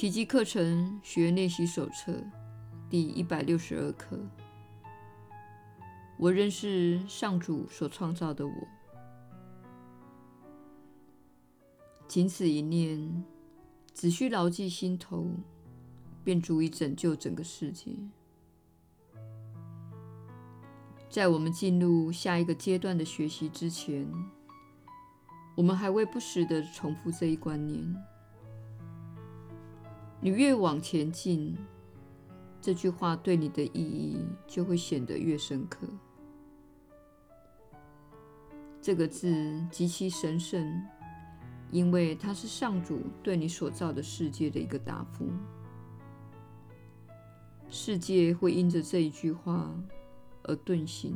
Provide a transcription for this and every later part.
奇迹课程学练习手册第一百六十二课。我认识上主所创造的我，仅此一念，只需牢记心头，便足以拯救整个世界。在我们进入下一个阶段的学习之前，我们还会不时地重复这一观念。你越往前进，这句话对你的意义就会显得越深刻。这个字极其神圣，因为它是上主对你所造的世界的一个答复。世界会因着这一句话而顿醒。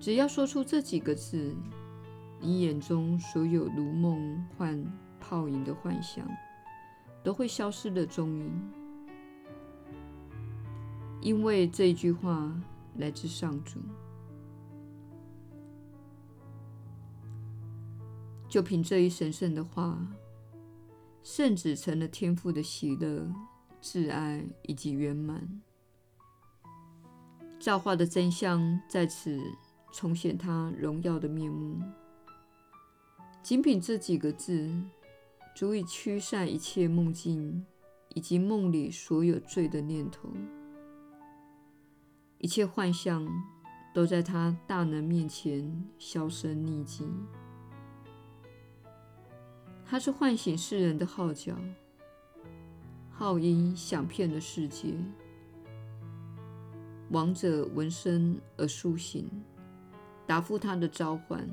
只要说出这几个字，你眼中所有如梦幻泡影的幻想，都会消失的踪影，因为这一句话来自上主。就凭这一神圣的话，圣子成了天父的喜乐、挚爱以及圆满。造化的真相在此重显他荣耀的面目。仅凭这几个字。足以驱散一切梦境，以及梦里所有罪的念头。一切幻象都在他大能面前销声匿迹。他是唤醒世人的号角，号音响遍了世界。亡者闻声而苏醒，答复他的召唤。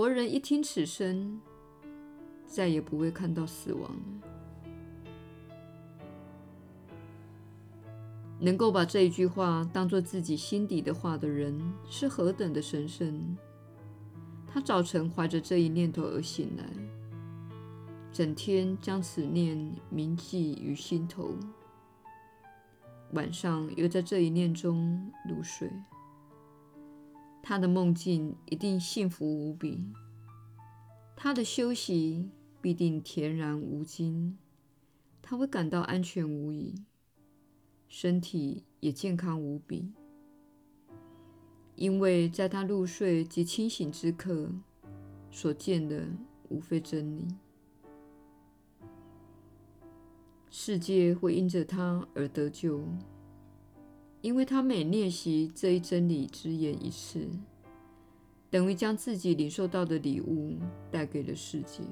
活人一听此声，再也不会看到死亡了。能够把这一句话当做自己心底的话的人，是何等的神圣！他早晨怀着这一念头而醒来，整天将此念铭记于心头，晚上又在这一念中入睡。他的梦境一定幸福无比，他的休息必定恬然无惊，他会感到安全无疑，身体也健康无比，因为在他入睡及清醒之刻，所见的无非真理。世界会因着他而得救。因为他每练习这一真理之言一次，等于将自己领受到的礼物带给了世界。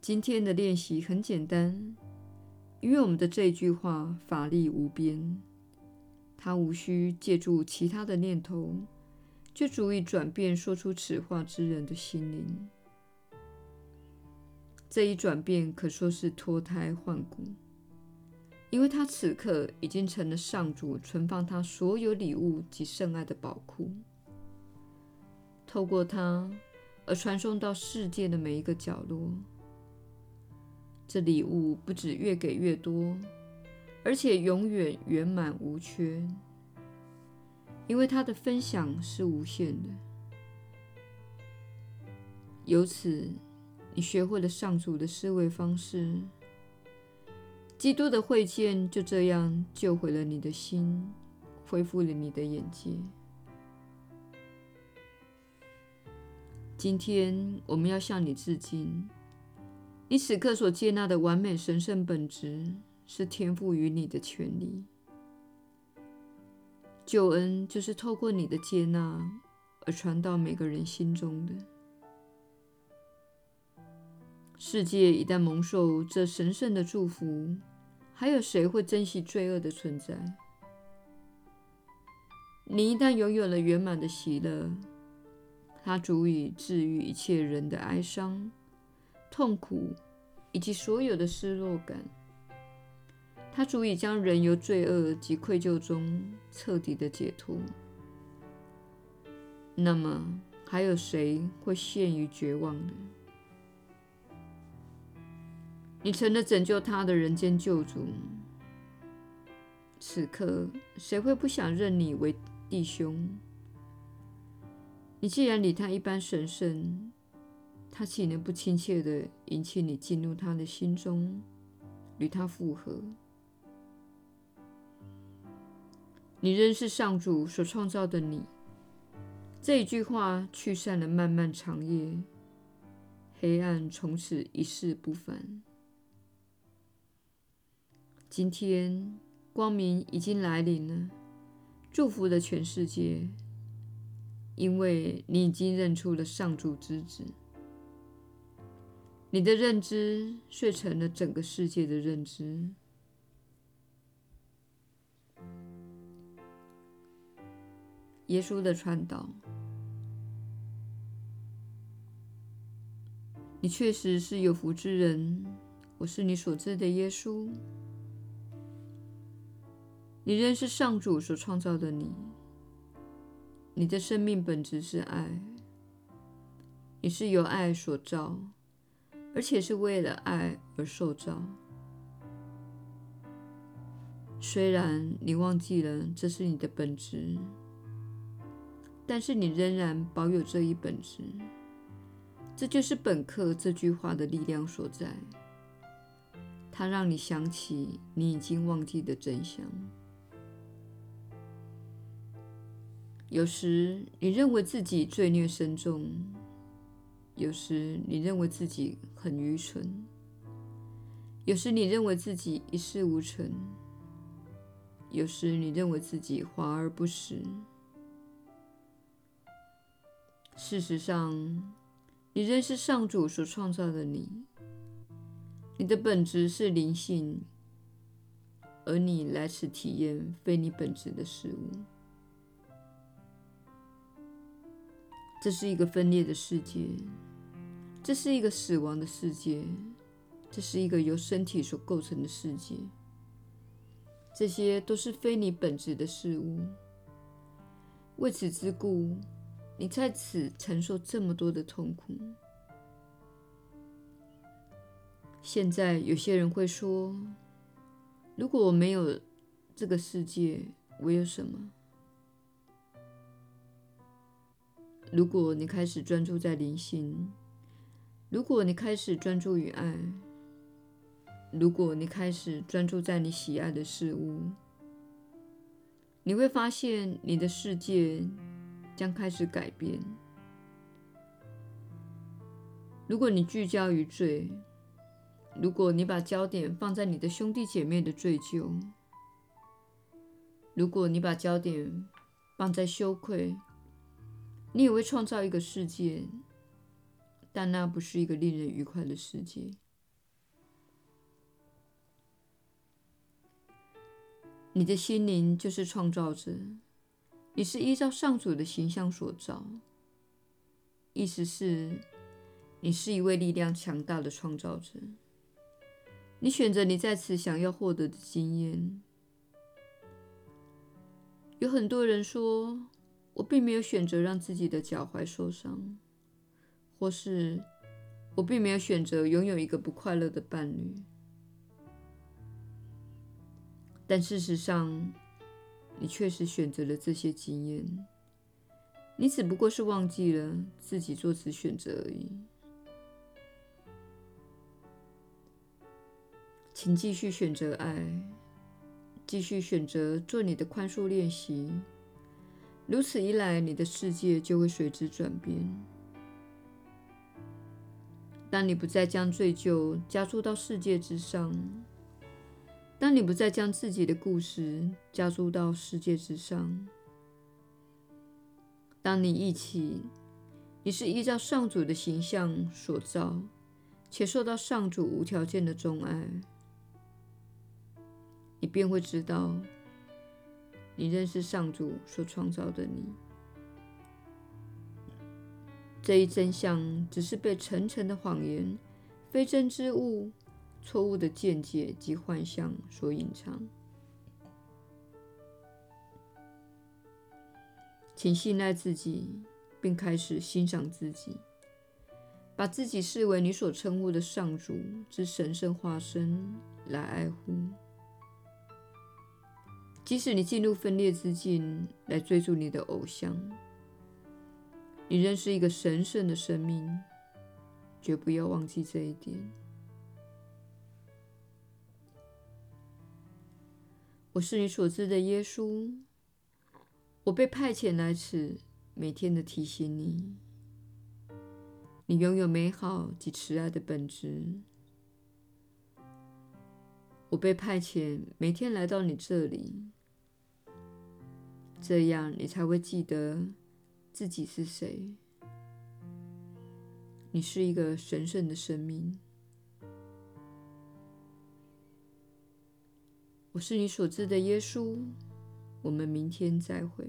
今天的练习很简单，因为我们的这句话法力无边，它无需借助其他的念头，就足以转变说出此话之人的心灵。这一转变可说是脱胎换骨。因为他此刻已经成了上主存放他所有礼物及圣爱的宝库，透过他而传送到世界的每一个角落。这礼物不止越给越多，而且永远圆满无缺，因为他的分享是无限的。由此，你学会了上主的思维方式。基督的会见就这样救回了你的心，恢复了你的眼界。今天我们要向你致敬，你此刻所接纳的完美神圣本质，是天赋予你的权利。救恩就是透过你的接纳而传到每个人心中的。世界一旦蒙受这神圣的祝福，还有谁会珍惜罪恶的存在？你一旦拥有了圆满的喜乐，它足以治愈一切人的哀伤、痛苦以及所有的失落感。它足以将人由罪恶及愧疚中彻底的解脱。那么，还有谁会陷于绝望呢？你成了拯救他的人间救主。此刻，谁会不想认你为弟兄？你既然离他一般神圣，他岂能不亲切地迎请你进入他的心中，与他复合？你仍是上主所创造的你。这一句话驱散了漫漫长夜，黑暗从此一去不返。今天光明已经来临了，祝福了全世界，因为你已经认出了上主之子。你的认知遂成了整个世界的认知。耶稣的传道。你确实是有福之人，我是你所知的耶稣。你仍是上主所创造的你，你的生命本质是爱，你是由爱所造，而且是为了爱而受造。虽然你忘记了这是你的本质，但是你仍然保有这一本质。这就是本课这句话的力量所在，它让你想起你已经忘记的真相。有时你认为自己罪孽深重，有时你认为自己很愚蠢，有时你认为自己一事无成，有时你认为自己华而不实。事实上，你仍是上主所创造的你，你的本质是灵性，而你来此体验非你本质的事物。这是一个分裂的世界，这是一个死亡的世界，这是一个由身体所构成的世界。这些都是非你本质的事物。为此之故，你在此承受这么多的痛苦。现在有些人会说：“如果我没有这个世界，我有什么？”如果你开始专注在灵性，如果你开始专注于爱，如果你开始专注在你喜爱的事物，你会发现你的世界。将开始改变。如果你聚焦于罪，如果你把焦点放在你的兄弟姐妹的罪疚，如果你把焦点放在羞愧，你也会创造一个世界，但那不是一个令人愉快的世界。你的心灵就是创造者。你是依照上主的形象所造，意思是，你是一位力量强大的创造者。你选择你在此想要获得的经验。有很多人说，我并没有选择让自己的脚踝受伤，或是我并没有选择拥有一个不快乐的伴侣。但事实上，你确实选择了这些经验，你只不过是忘记了自己做此选择而已。请继续选择爱，继续选择做你的宽恕练习。如此一来，你的世界就会随之转变。当你不再将罪疚加诸到世界之上。当你不再将自己的故事加诸到世界之上，当你忆起你是依照上主的形象所造，且受到上主无条件的钟爱，你便会知道，你认识上主所创造的你。这一真相只是被层层的谎言、非真之物。错误的见解及幻象所隐藏，请信赖自己，并开始欣赏自己，把自己视为你所称呼的上主之神圣化身来爱护。即使你进入分裂之境来追逐你的偶像，你仍是一个神圣的生命，绝不要忘记这一点。我是你所知的耶稣，我被派遣来此，每天的提醒你，你拥有美好及慈爱的本质。我被派遣，每天来到你这里，这样你才会记得自己是谁。你是一个神圣的生命。我是你所知的耶稣。我们明天再会。